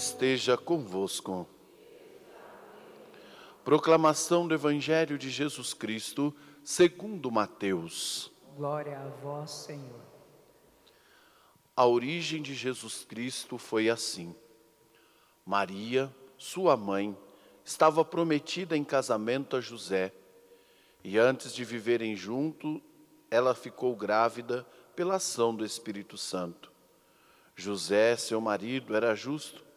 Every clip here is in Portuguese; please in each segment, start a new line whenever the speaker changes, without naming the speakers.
Esteja convosco. Proclamação do Evangelho de Jesus Cristo, segundo Mateus.
Glória a vós, Senhor.
A origem de Jesus Cristo foi assim. Maria, sua mãe, estava prometida em casamento a José, e antes de viverem junto, ela ficou grávida pela ação do Espírito Santo. José, seu marido, era justo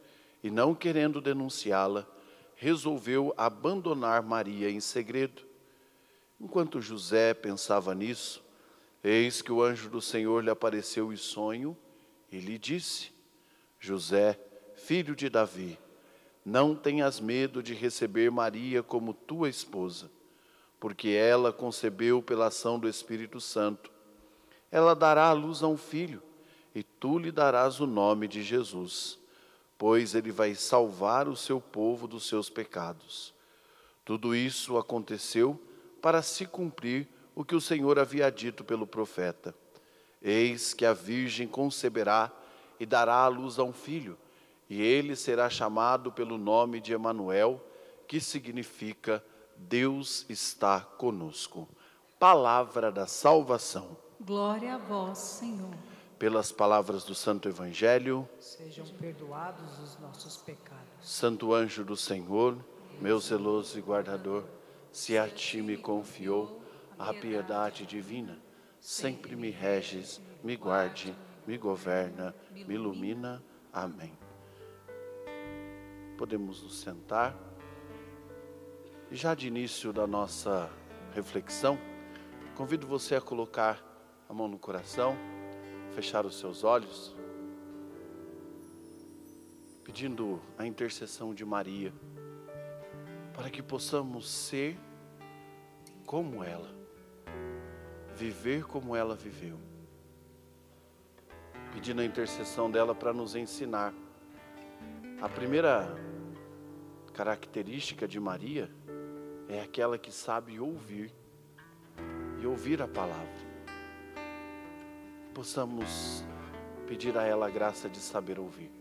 e, não querendo denunciá-la, resolveu abandonar Maria em segredo. Enquanto José pensava nisso, eis que o anjo do Senhor lhe apareceu em sonho e lhe disse: José, filho de Davi, não tenhas medo de receber Maria como tua esposa, porque ela concebeu pela ação do Espírito Santo. Ela dará à luz a um filho e tu lhe darás o nome de Jesus, pois ele vai salvar o seu povo dos seus pecados. Tudo isso aconteceu para se cumprir o que o Senhor havia dito pelo profeta. Eis que a virgem conceberá e dará à luz a um filho, e ele será chamado pelo nome de Emanuel, que significa Deus está conosco. Palavra da salvação.
Glória a vós, Senhor
pelas palavras do Santo Evangelho.
Sejam perdoados os nossos pecados.
Santo anjo do Senhor, meu zeloso e guardador, se a ti me confiou a piedade divina, sempre me reges, me guarde, me governa, me ilumina. Amém. Podemos nos sentar. Já de início da nossa reflexão, convido você a colocar a mão no coração fechar os seus olhos, pedindo a intercessão de Maria, para que possamos ser como ela, viver como ela viveu, pedindo a intercessão dela para nos ensinar. A primeira característica de Maria é aquela que sabe ouvir e ouvir a palavra possamos pedir a ela a graça de saber ouvir.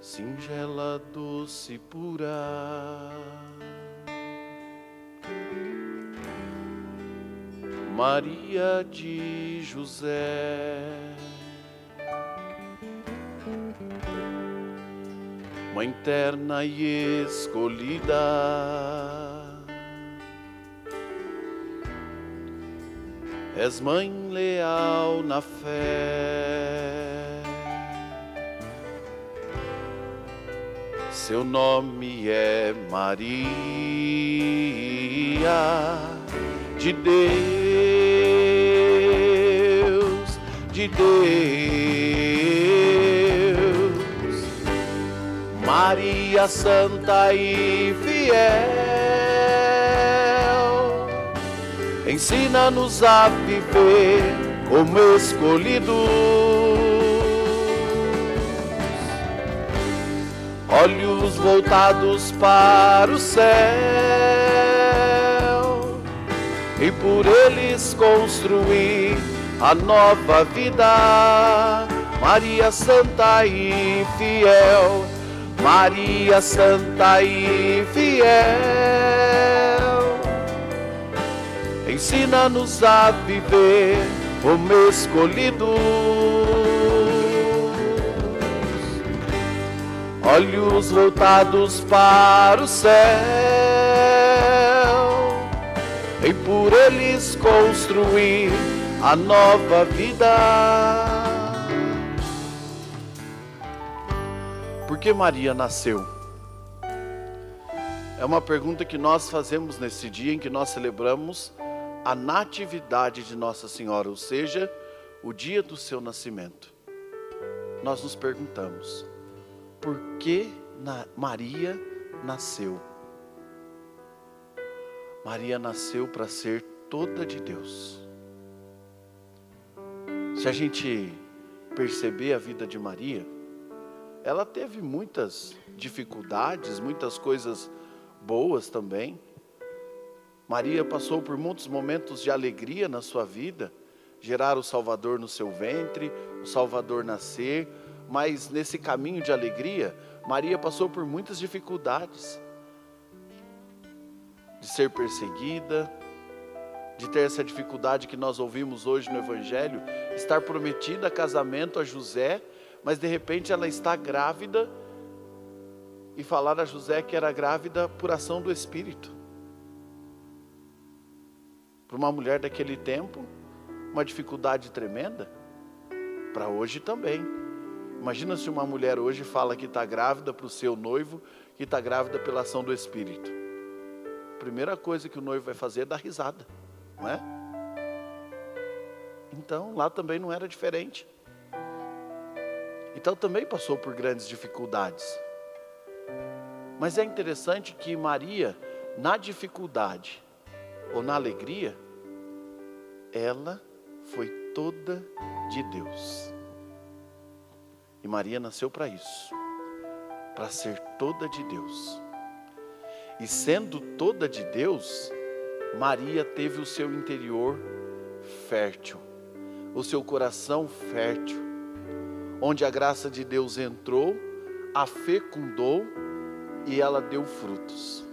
Singela, doce, pura. Maria de José, Mãe terna e escolhida. És mãe leal na fé. Seu nome é Maria de Deus, de Deus, Maria Santa e fiel ensina-nos a viver como escolhidos. Olhos voltados para o céu e por eles construir a nova vida. Maria Santa e fiel, Maria Santa e fiel ensina-nos a viver como escolhidos. Olhos voltados para o céu, e por eles construir a nova vida. Por que Maria nasceu? É uma pergunta que nós fazemos nesse dia em que nós celebramos a natividade de Nossa Senhora, ou seja, o dia do seu nascimento. Nós nos perguntamos: por que Maria nasceu? Maria nasceu para ser toda de Deus. Se a gente perceber a vida de Maria, ela teve muitas dificuldades, muitas coisas boas também, Maria passou por muitos momentos de alegria na sua vida, gerar o Salvador no seu ventre, o Salvador nascer, mas nesse caminho de alegria, Maria passou por muitas dificuldades de ser perseguida, de ter essa dificuldade que nós ouvimos hoje no Evangelho, estar prometida a casamento a José, mas de repente ela está grávida e falar a José que era grávida por ação do Espírito. Para uma mulher daquele tempo, uma dificuldade tremenda. Para hoje também. Imagina se uma mulher hoje fala que está grávida para o seu noivo, que está grávida pela ação do Espírito. A primeira coisa que o noivo vai fazer é dar risada, não é? Então lá também não era diferente. Então também passou por grandes dificuldades. Mas é interessante que Maria, na dificuldade ou na alegria, ela foi toda de Deus. E Maria nasceu para isso, para ser toda de Deus. E sendo toda de Deus, Maria teve o seu interior fértil, o seu coração fértil, onde a graça de Deus entrou, a fecundou e ela deu frutos.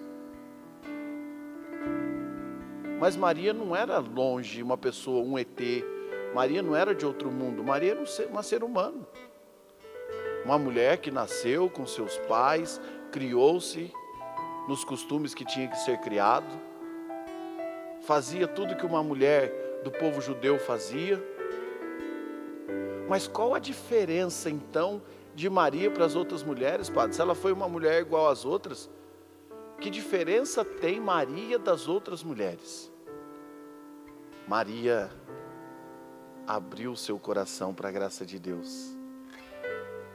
Mas Maria não era longe, uma pessoa, um ET. Maria não era de outro mundo. Maria era um ser, uma ser humano. Uma mulher que nasceu com seus pais, criou-se nos costumes que tinha que ser criado, fazia tudo que uma mulher do povo judeu fazia. Mas qual a diferença então de Maria para as outras mulheres, padre? Se ela foi uma mulher igual às outras, que diferença tem Maria das outras mulheres? Maria abriu seu coração para a graça de Deus.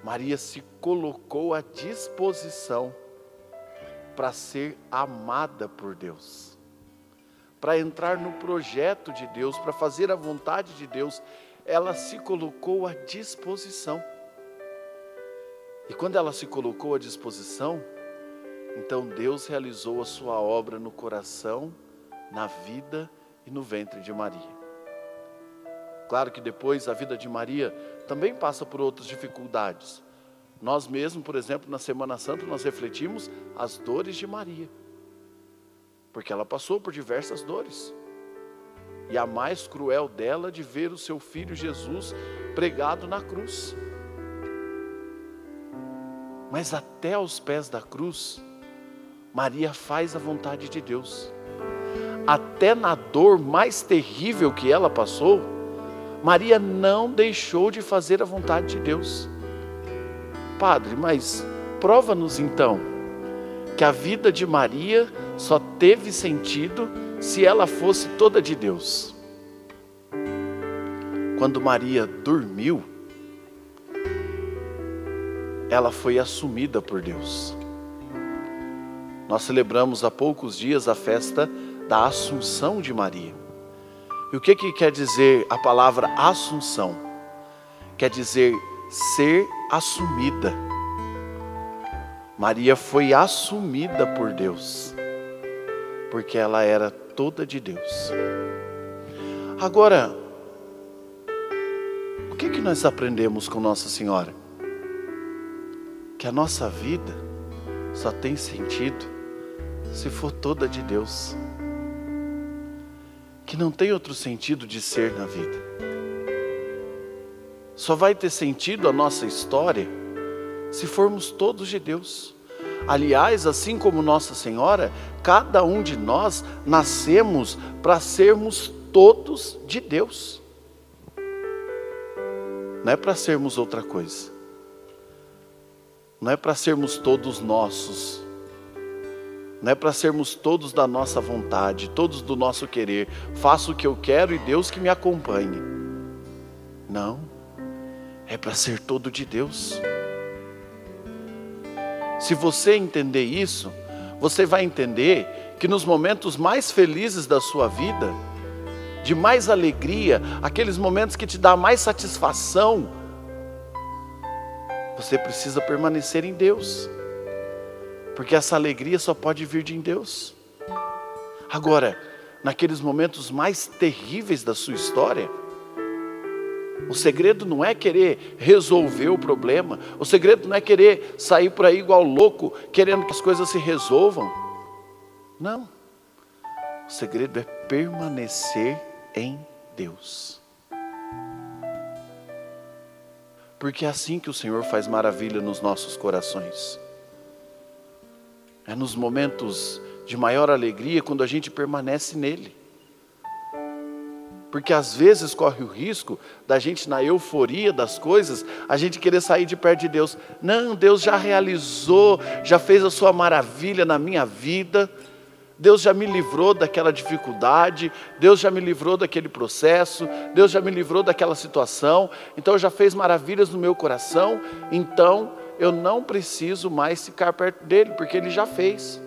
Maria se colocou à disposição para ser amada por Deus, para entrar no projeto de Deus, para fazer a vontade de Deus. Ela se colocou à disposição. E quando ela se colocou à disposição, então Deus realizou a sua obra no coração, na vida e no ventre de Maria. Claro que depois a vida de Maria também passa por outras dificuldades. Nós mesmos, por exemplo, na Semana Santa, nós refletimos as dores de Maria. Porque ela passou por diversas dores. E a mais cruel dela de ver o seu filho Jesus pregado na cruz. Mas até aos pés da cruz, Maria faz a vontade de Deus. Até na dor mais terrível que ela passou, Maria não deixou de fazer a vontade de Deus. Padre, mas prova-nos então que a vida de Maria só teve sentido se ela fosse toda de Deus. Quando Maria dormiu, ela foi assumida por Deus. Nós celebramos há poucos dias a festa da Assunção de Maria. E o que, que quer dizer a palavra Assunção? Quer dizer ser assumida. Maria foi assumida por Deus, porque ela era toda de Deus. Agora, o que, que nós aprendemos com Nossa Senhora? Que a nossa vida só tem sentido se for toda de Deus. Que não tem outro sentido de ser na vida. Só vai ter sentido a nossa história se formos todos de Deus. Aliás, assim como Nossa Senhora, cada um de nós nascemos para sermos todos de Deus. Não é para sermos outra coisa. Não é para sermos todos nossos não é para sermos todos da nossa vontade, todos do nosso querer. Faço o que eu quero e Deus que me acompanhe. Não, é para ser todo de Deus. Se você entender isso, você vai entender que nos momentos mais felizes da sua vida, de mais alegria, aqueles momentos que te dá mais satisfação, você precisa permanecer em Deus porque essa alegria só pode vir de Deus. Agora, naqueles momentos mais terríveis da sua história, O segredo não é querer resolver o problema. O segredo não é querer sair por aí igual louco, querendo que as coisas se resolvam. Não. O segredo é permanecer em Deus. Porque é assim que o Senhor faz maravilha nos nossos corações. É nos momentos de maior alegria quando a gente permanece nele. Porque às vezes corre o risco da gente, na euforia das coisas, a gente querer sair de perto de Deus. Não, Deus já realizou, já fez a sua maravilha na minha vida. Deus já me livrou daquela dificuldade, Deus já me livrou daquele processo, Deus já me livrou daquela situação, então já fez maravilhas no meu coração, então eu não preciso mais ficar perto dele, porque ele já fez.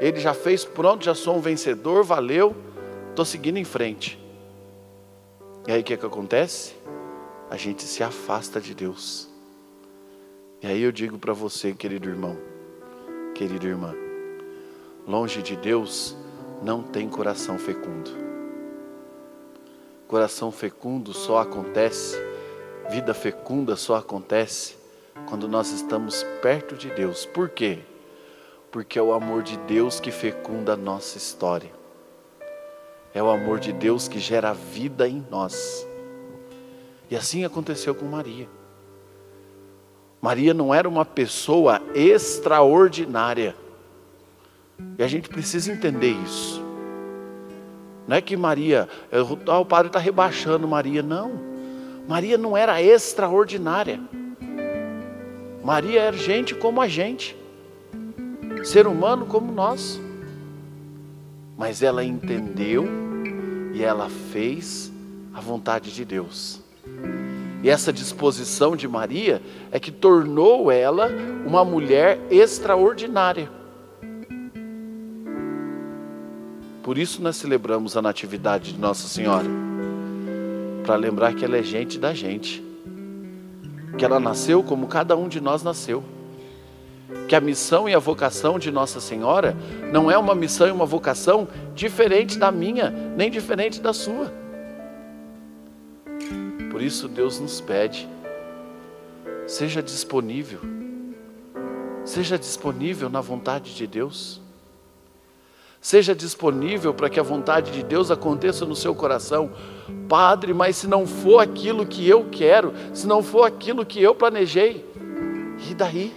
Ele já fez, pronto, já sou um vencedor, valeu, estou seguindo em frente. E aí o que, que acontece? A gente se afasta de Deus. E aí eu digo para você, querido irmão, querida irmã, longe de Deus não tem coração fecundo. Coração fecundo só acontece, vida fecunda só acontece quando nós estamos perto de Deus. Por quê? Porque é o amor de Deus que fecunda a nossa história. É o amor de Deus que gera vida em nós. E assim aconteceu com Maria. Maria não era uma pessoa extraordinária. E a gente precisa entender isso. Não é que Maria, o padre está rebaixando Maria, não. Maria não era extraordinária. Maria era gente como a gente, ser humano como nós. Mas ela entendeu e ela fez a vontade de Deus. E essa disposição de Maria é que tornou ela uma mulher extraordinária. Por isso nós celebramos a natividade de Nossa Senhora, para lembrar que ela é gente da gente, que ela nasceu como cada um de nós nasceu que a missão e a vocação de Nossa Senhora não é uma missão e uma vocação diferente da minha, nem diferente da sua. Por isso Deus nos pede, seja disponível, seja disponível na vontade de Deus. Seja disponível para que a vontade de Deus aconteça no seu coração. Padre, mas se não for aquilo que eu quero, se não for aquilo que eu planejei, e daí?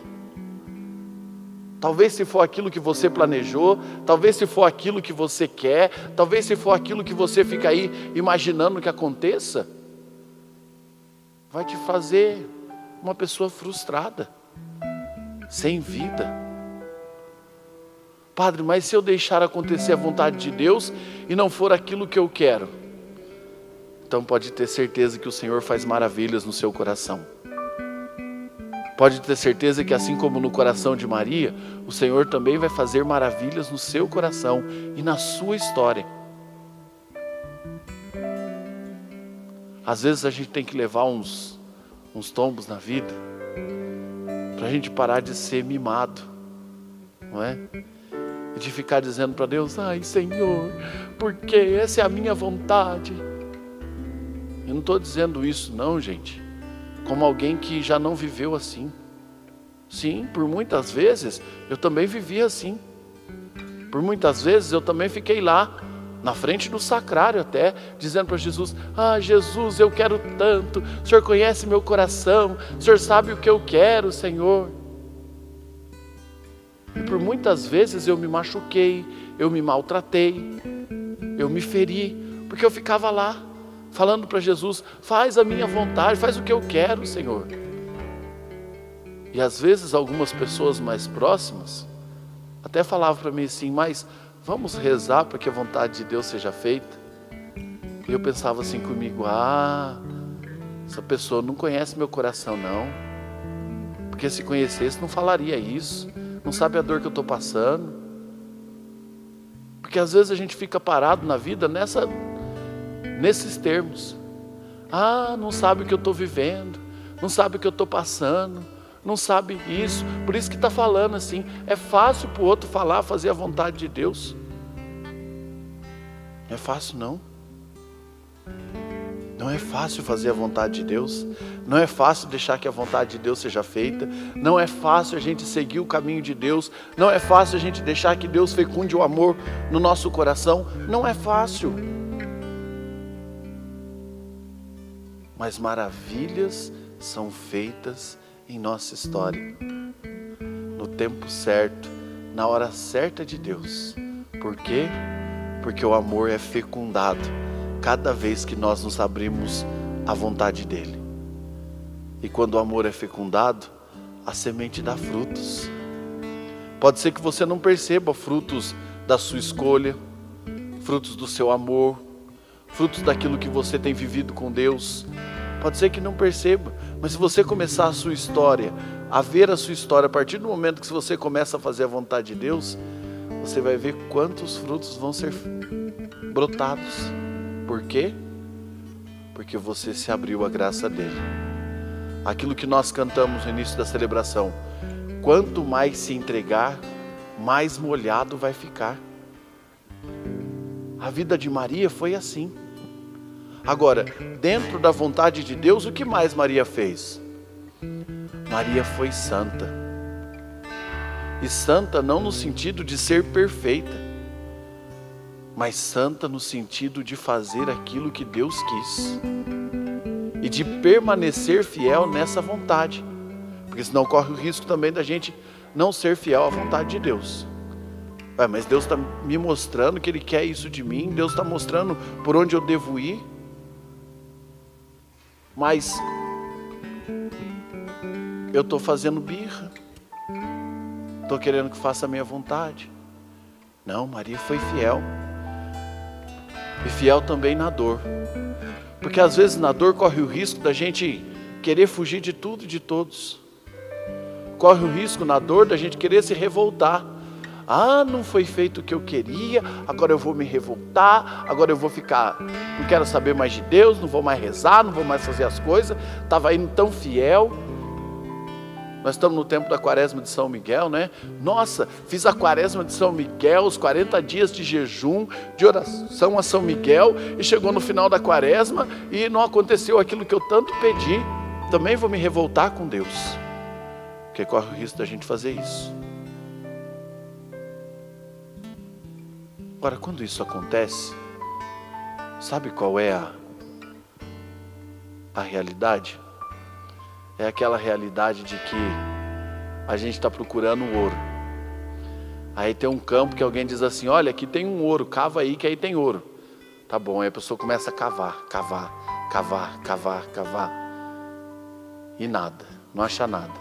Talvez se for aquilo que você planejou, talvez se for aquilo que você quer, talvez se for aquilo que você fica aí imaginando que aconteça, vai te fazer uma pessoa frustrada, sem vida. Padre, mas se eu deixar acontecer a vontade de Deus e não for aquilo que eu quero, então pode ter certeza que o Senhor faz maravilhas no seu coração. Pode ter certeza que, assim como no coração de Maria, o Senhor também vai fazer maravilhas no seu coração e na sua história. Às vezes a gente tem que levar uns, uns tombos na vida para a gente parar de ser mimado, não é? De ficar dizendo para Deus: Ai Senhor, porque essa é a minha vontade. Eu não estou dizendo isso, não, gente como alguém que já não viveu assim. Sim, por muitas vezes eu também vivi assim. Por muitas vezes eu também fiquei lá, na frente do sacrário até, dizendo para Jesus: Ah, Jesus, eu quero tanto, o Senhor conhece meu coração, o Senhor sabe o que eu quero, Senhor. E por muitas vezes eu me machuquei, eu me maltratei, eu me feri, porque eu ficava lá falando para Jesus: faz a minha vontade, faz o que eu quero, Senhor. E às vezes algumas pessoas mais próximas até falavam para mim assim: mas vamos rezar para que a vontade de Deus seja feita. E eu pensava assim comigo: ah, essa pessoa não conhece meu coração, não. Porque se conhecesse, não falaria isso. Não sabe a dor que eu estou passando. Porque às vezes a gente fica parado na vida nessa nesses termos. Ah, não sabe o que eu estou vivendo, não sabe o que eu estou passando, não sabe isso. Por isso que está falando assim. É fácil para o outro falar, fazer a vontade de Deus. Não é fácil não. Não é fácil fazer a vontade de Deus, não é fácil deixar que a vontade de Deus seja feita, não é fácil a gente seguir o caminho de Deus, não é fácil a gente deixar que Deus fecunde o amor no nosso coração, não é fácil. Mas maravilhas são feitas em nossa história, no tempo certo, na hora certa de Deus. Por quê? Porque o amor é fecundado cada vez que nós nos abrimos à vontade dEle. E quando o amor é fecundado, a semente dá frutos. Pode ser que você não perceba frutos da sua escolha, frutos do seu amor, frutos daquilo que você tem vivido com Deus. Pode ser que não perceba, mas se você começar a sua história, a ver a sua história, a partir do momento que você começa a fazer a vontade de Deus, você vai ver quantos frutos vão ser brotados. Por quê? Porque você se abriu à graça dele. Aquilo que nós cantamos no início da celebração. Quanto mais se entregar, mais molhado vai ficar. A vida de Maria foi assim. Agora, dentro da vontade de Deus, o que mais Maria fez? Maria foi santa. E santa não no sentido de ser perfeita, mas santa no sentido de fazer aquilo que Deus quis e de permanecer fiel nessa vontade, porque senão corre o risco também da gente não ser fiel à vontade de Deus. Mas Deus está me mostrando que Ele quer isso de mim, Deus está mostrando por onde eu devo ir, mas eu estou fazendo birra, estou querendo que faça a minha vontade. Não, Maria foi fiel e fiel também na dor. Porque às vezes na dor corre o risco da gente querer fugir de tudo e de todos. Corre o risco na dor da gente querer se revoltar. Ah, não foi feito o que eu queria, agora eu vou me revoltar, agora eu vou ficar, não quero saber mais de Deus, não vou mais rezar, não vou mais fazer as coisas. Estava indo tão fiel, nós estamos no tempo da quaresma de São Miguel, né? Nossa, fiz a quaresma de São Miguel, os 40 dias de jejum, de oração a São Miguel, e chegou no final da quaresma e não aconteceu aquilo que eu tanto pedi. Também vou me revoltar com Deus, porque corre o risco da gente fazer isso. Agora, quando isso acontece, sabe qual é a, a realidade? É aquela realidade de que a gente está procurando o ouro. Aí tem um campo que alguém diz assim: olha, aqui tem um ouro, cava aí que aí tem ouro. Tá bom, aí a pessoa começa a cavar, cavar, cavar, cavar, cavar. E nada, não acha nada.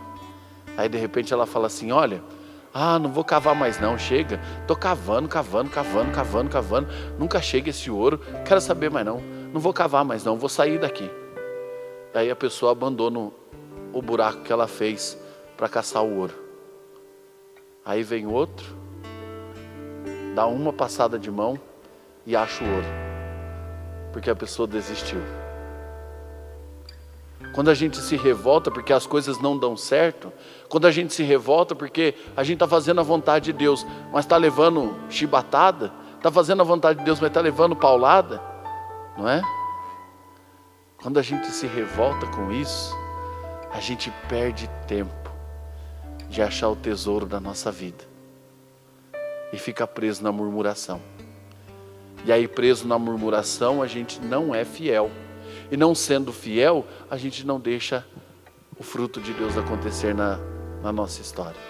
Aí de repente ela fala assim: olha, ah, não vou cavar mais não, chega. Tô cavando, cavando, cavando, cavando, cavando. Nunca chega esse ouro, quero saber mais não. Não vou cavar mais não, vou sair daqui. Aí a pessoa abandona o buraco que ela fez para caçar o ouro. Aí vem outro, dá uma passada de mão e acha o ouro, porque a pessoa desistiu. Quando a gente se revolta porque as coisas não dão certo, quando a gente se revolta porque a gente está fazendo a vontade de Deus, mas está levando chibatada, está fazendo a vontade de Deus, mas está levando paulada, não é? Quando a gente se revolta com isso, a gente perde tempo de achar o tesouro da nossa vida e fica preso na murmuração. E aí, preso na murmuração, a gente não é fiel. E não sendo fiel, a gente não deixa o fruto de Deus acontecer na, na nossa história.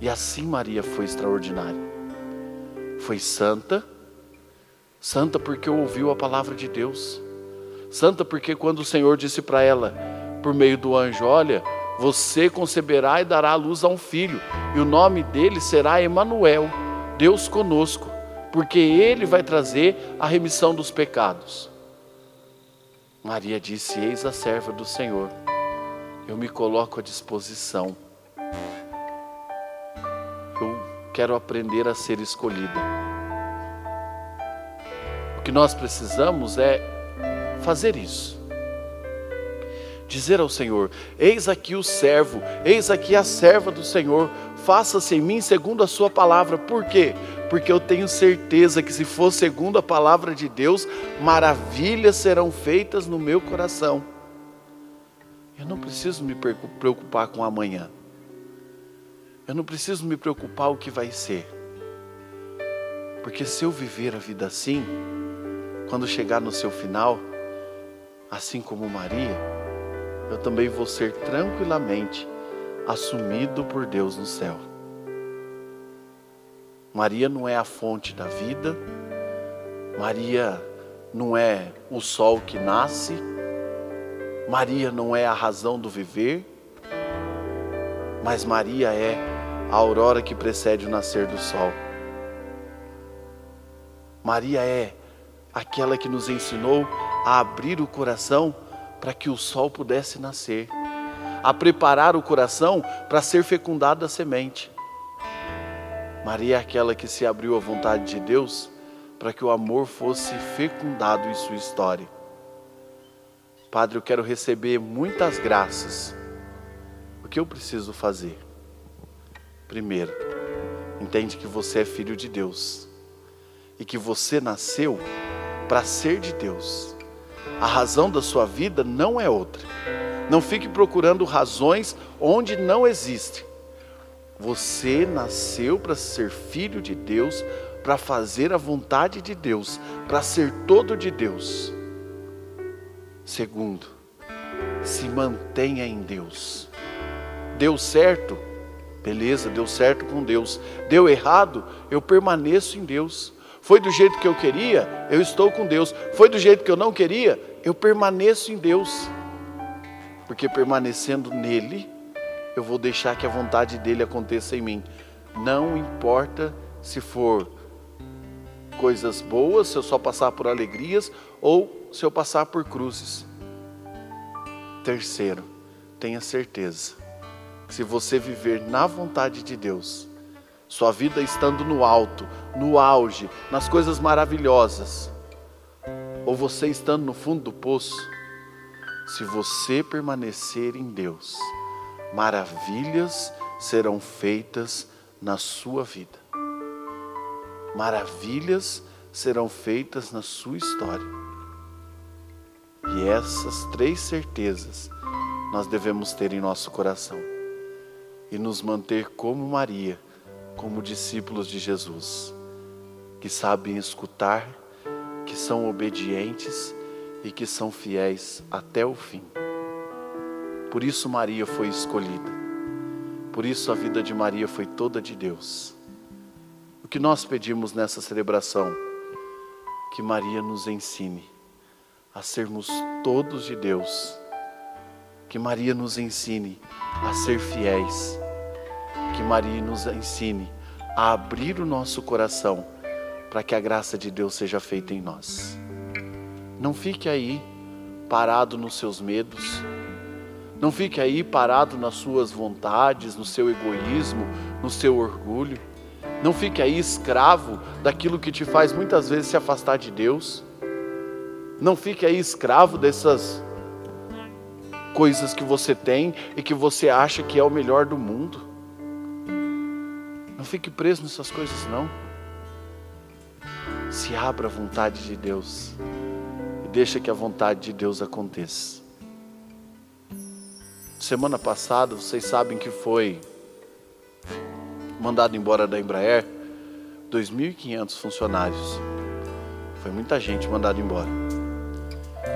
E assim Maria foi extraordinária. Foi santa, santa porque ouviu a palavra de Deus. Santa porque quando o Senhor disse para ela, por meio do anjo: Olha, você conceberá e dará à luz a um filho, e o nome dele será Emanuel, Deus conosco, porque ele vai trazer a remissão dos pecados. Maria disse: Eis a serva do Senhor, eu me coloco à disposição. Eu quero aprender a ser escolhida. O que nós precisamos é fazer isso dizer ao Senhor: Eis aqui o servo, eis aqui a serva do Senhor, faça-se em mim segundo a Sua palavra. Por quê? porque eu tenho certeza que se for segundo a palavra de Deus, maravilhas serão feitas no meu coração. Eu não preciso me preocupar com amanhã. Eu não preciso me preocupar o que vai ser. Porque se eu viver a vida assim, quando chegar no seu final, assim como Maria, eu também vou ser tranquilamente assumido por Deus no céu. Maria não é a fonte da vida, Maria não é o sol que nasce, Maria não é a razão do viver, mas Maria é a aurora que precede o nascer do sol. Maria é aquela que nos ensinou a abrir o coração para que o sol pudesse nascer, a preparar o coração para ser fecundada a semente. Maria é aquela que se abriu à vontade de Deus para que o amor fosse fecundado em sua história. Padre, eu quero receber muitas graças. O que eu preciso fazer? Primeiro, entende que você é filho de Deus e que você nasceu para ser de Deus. A razão da sua vida não é outra. Não fique procurando razões onde não existe. Você nasceu para ser filho de Deus, para fazer a vontade de Deus, para ser todo de Deus. Segundo, se mantenha em Deus. Deu certo? Beleza, deu certo com Deus. Deu errado? Eu permaneço em Deus. Foi do jeito que eu queria, eu estou com Deus. Foi do jeito que eu não queria, eu permaneço em Deus. Porque permanecendo nele, eu vou deixar que a vontade dele aconteça em mim. Não importa se for coisas boas, se eu só passar por alegrias ou se eu passar por cruzes. Terceiro, tenha certeza que se você viver na vontade de Deus, sua vida estando no alto, no auge, nas coisas maravilhosas, ou você estando no fundo do poço, se você permanecer em Deus, maravilhas serão feitas na sua vida. Maravilhas serão feitas na sua história. E essas três certezas nós devemos ter em nosso coração e nos manter como Maria como discípulos de Jesus, que sabem escutar, que são obedientes e que são fiéis até o fim. Por isso Maria foi escolhida. Por isso a vida de Maria foi toda de Deus. O que nós pedimos nessa celebração? Que Maria nos ensine a sermos todos de Deus. Que Maria nos ensine a ser fiéis que Maria nos ensine a abrir o nosso coração para que a graça de Deus seja feita em nós. Não fique aí parado nos seus medos, não fique aí parado nas suas vontades, no seu egoísmo, no seu orgulho. Não fique aí escravo daquilo que te faz muitas vezes se afastar de Deus. Não fique aí escravo dessas coisas que você tem e que você acha que é o melhor do mundo fique preso nessas coisas, não. Se abra à vontade de Deus e deixa que a vontade de Deus aconteça. Semana passada, vocês sabem que foi mandado embora da Embraer 2.500 funcionários. Foi muita gente mandada embora.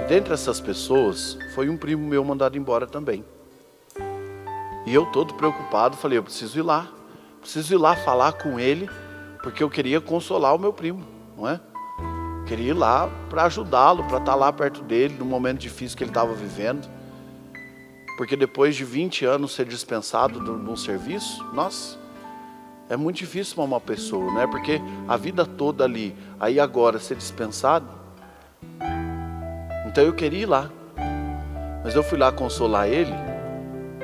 E dentre essas pessoas, foi um primo meu mandado embora também. E eu todo preocupado, falei, eu preciso ir lá preciso ir lá falar com ele, porque eu queria consolar o meu primo, não é? Queria ir lá para ajudá-lo, para estar tá lá perto dele no momento difícil que ele estava vivendo. Porque depois de 20 anos ser dispensado de um serviço, nossa, é muito difícil para uma pessoa, né? Porque a vida toda ali, aí agora ser dispensado. Então eu queria ir lá. Mas eu fui lá consolar ele,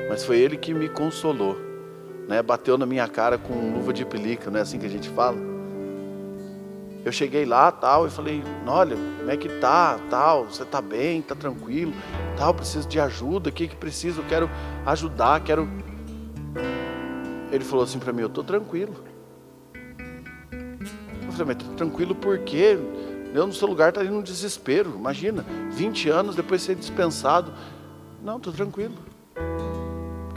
mas foi ele que me consolou né, bateu na minha cara com luva de pelica, não é assim que a gente fala? Eu cheguei lá, tal, e falei, olha, como é que tá, tal, você tá bem, tá tranquilo, tal, preciso de ajuda, o que que precisa? Eu quero ajudar, quero... Ele falou assim para mim, eu tô tranquilo. falei, mas tá tranquilo por quê? Eu no seu lugar estaria num desespero. Imagina, 20 anos depois de ser dispensado. Não, estou tranquilo.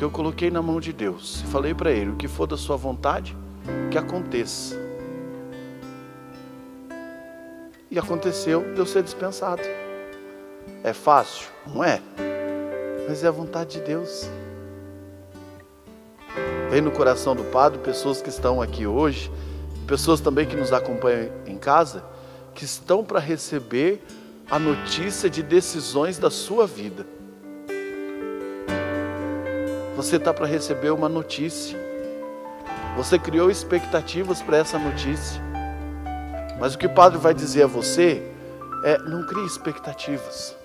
Porque eu coloquei na mão de Deus. Falei para ele: o que for da sua vontade, que aconteça. E aconteceu de eu ser dispensado. É fácil? Não é. Mas é a vontade de Deus. Vem no coração do Padre pessoas que estão aqui hoje, pessoas também que nos acompanham em casa, que estão para receber a notícia de decisões da sua vida. Você está para receber uma notícia. Você criou expectativas para essa notícia. Mas o que o Padre vai dizer a você é: não crie expectativas.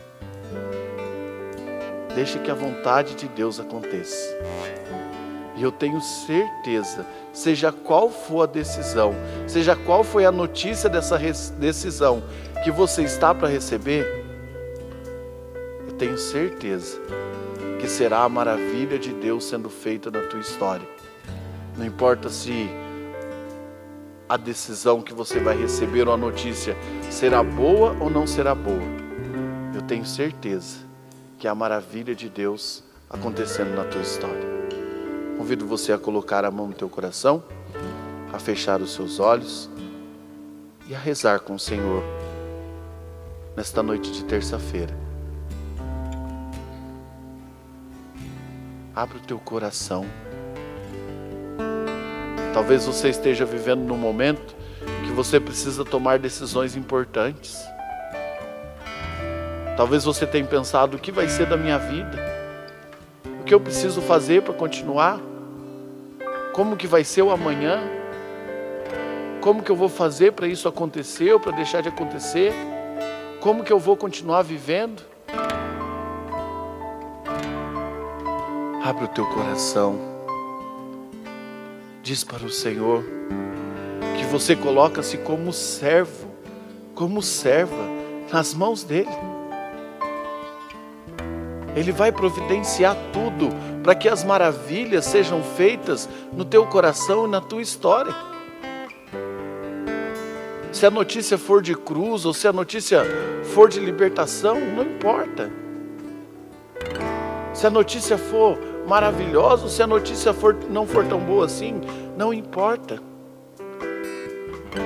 Deixe que a vontade de Deus aconteça. E eu tenho certeza, seja qual for a decisão, seja qual foi a notícia dessa decisão que você está para receber, tenho certeza que será a maravilha de Deus sendo feita na tua história. Não importa se a decisão que você vai receber ou a notícia será boa ou não será boa. Eu tenho certeza que é a maravilha de Deus acontecendo na tua história. Convido você a colocar a mão no teu coração, a fechar os seus olhos e a rezar com o Senhor nesta noite de terça-feira. Abra o teu coração. Talvez você esteja vivendo num momento que você precisa tomar decisões importantes. Talvez você tenha pensado: o que vai ser da minha vida? O que eu preciso fazer para continuar? Como que vai ser o amanhã? Como que eu vou fazer para isso acontecer ou para deixar de acontecer? Como que eu vou continuar vivendo? Abre o teu coração. Diz para o Senhor que você coloca-se como servo, como serva nas mãos dele. Ele vai providenciar tudo para que as maravilhas sejam feitas no teu coração e na tua história. Se a notícia for de cruz ou se a notícia for de libertação, não importa. Se a notícia for maravilhosa ou se a notícia for, não for tão boa assim, não importa.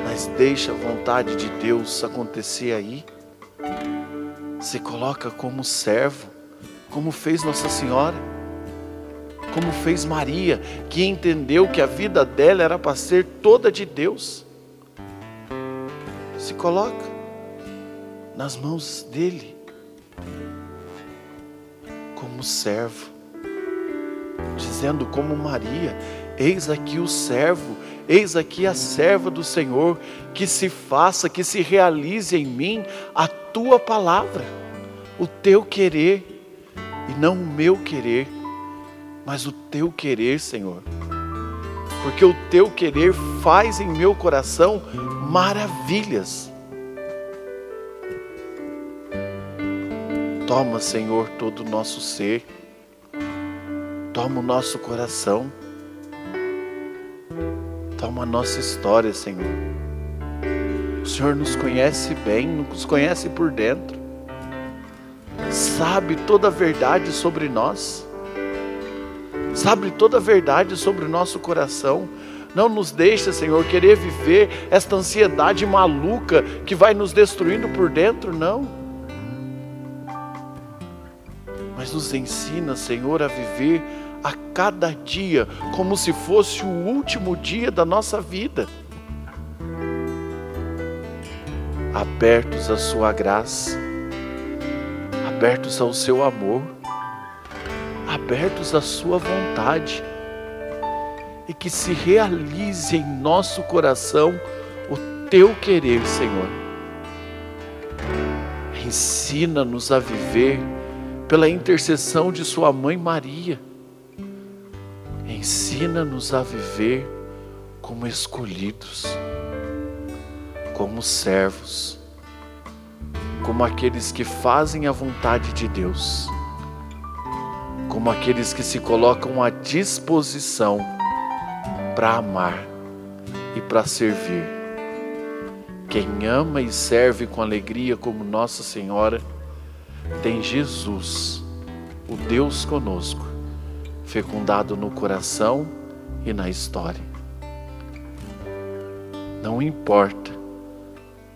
Mas deixa a vontade de Deus acontecer aí. Se coloca como servo como fez Nossa Senhora, como fez Maria, que entendeu que a vida dela era para ser toda de Deus. Se coloca nas mãos dele, como servo, dizendo como Maria: Eis aqui o servo, eis aqui a serva do Senhor, que se faça, que se realize em mim a tua palavra, o teu querer e não o meu querer, mas o teu querer, Senhor. Porque o teu querer faz em meu coração maravilhas. Toma, Senhor, todo o nosso ser, toma o nosso coração, toma a nossa história, Senhor. O Senhor nos conhece bem, nos conhece por dentro sabe toda a verdade sobre nós, sabe toda a verdade sobre o nosso coração. Não nos deixa, Senhor, querer viver esta ansiedade maluca que vai nos destruindo por dentro, não. Mas nos ensina, Senhor, a viver a cada dia como se fosse o último dia da nossa vida. Abertos à Sua graça abertos ao seu amor, abertos à sua vontade, e que se realize em nosso coração o teu querer, Senhor. Ensina-nos a viver pela intercessão de Sua mãe Maria. Ensina-nos a viver como escolhidos, como servos como aqueles que fazem a vontade de Deus, como aqueles que se colocam à disposição para amar e para servir. Quem ama e serve com alegria como Nossa Senhora, tem Jesus, o Deus conosco, fecundado no coração e na história. Não importa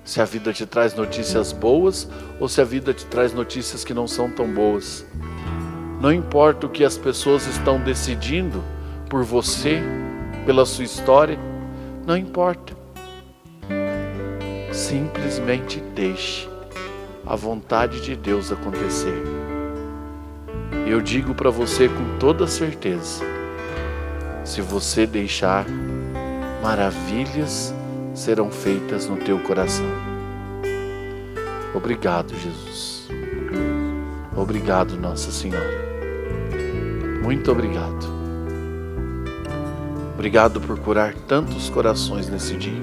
se a vida te traz notícias boas ou se a vida te traz notícias que não são tão boas. Não importa o que as pessoas estão decidindo por você, pela sua história, não importa. Simplesmente deixe a vontade de Deus acontecer. E eu digo para você com toda certeza: se você deixar, maravilhas serão feitas no teu coração. Obrigado, Jesus. Obrigado, Nossa Senhora. Muito obrigado. Obrigado por curar tantos corações nesse dia.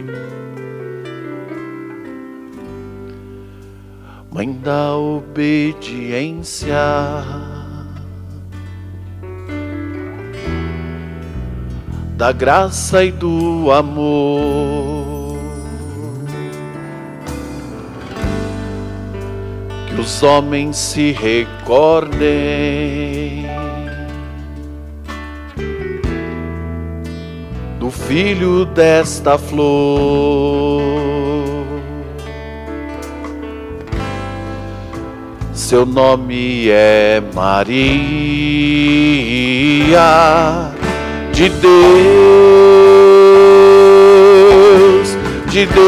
Mãe da obediência. Da graça e do amor. Que os homens se recordem do filho desta flor. Seu nome é Maria de Deus, de Deus,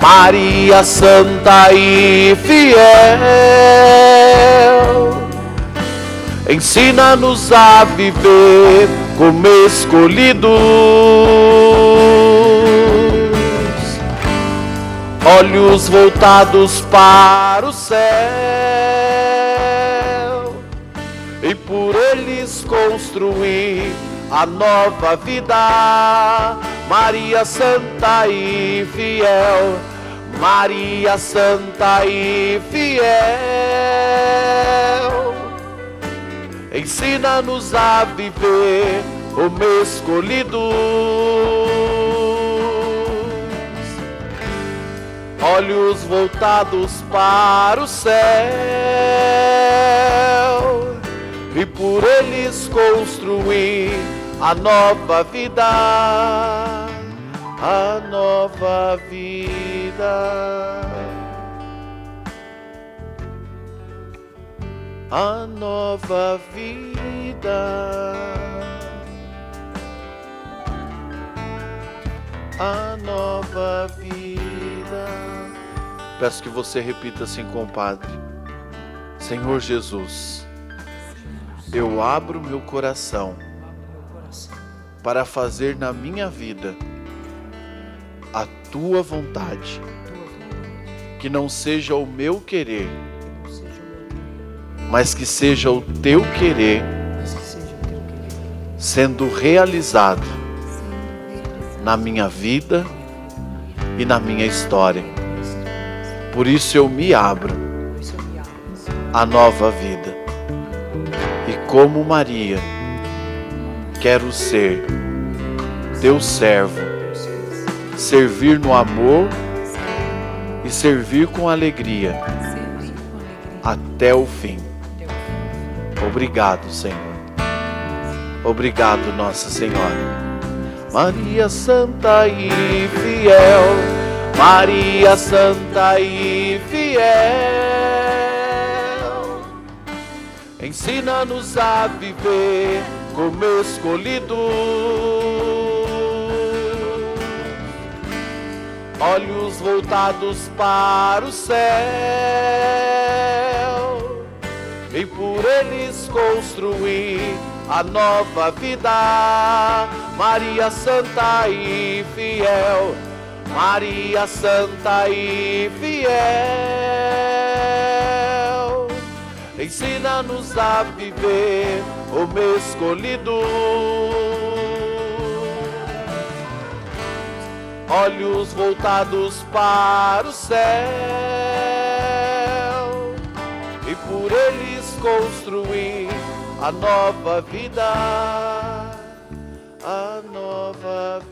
Maria Santa e fiel, ensina-nos a viver como escolhidos, olhos voltados para o céu e por eles construir a nova vida. Maria Santa e fiel, Maria Santa e fiel, ensina-nos a viver como escolhidos, olhos voltados para o céu e por eles construir a nova vida, a nova vida, a nova vida, a nova vida. Peço que você repita assim, compadre. Senhor Jesus, eu abro meu coração para fazer na minha vida a tua vontade, que não seja o meu querer, mas que seja o teu querer sendo realizado na minha vida e na minha história. Por isso eu me abro à nova vida. Como Maria, quero ser teu servo, servir no amor e servir com alegria até o fim. Obrigado, Senhor. Obrigado, Nossa Senhora. Maria Santa e fiel, Maria Santa e fiel, ensina-nos a viver como escolhidos, olhos voltados para o céu. E por eles construir a nova vida. Maria Santa e fiel, Maria Santa e fiel, ensina-nos a viver como escolhidos, olhos voltados para o céu e por eles construir a nova vida, a nova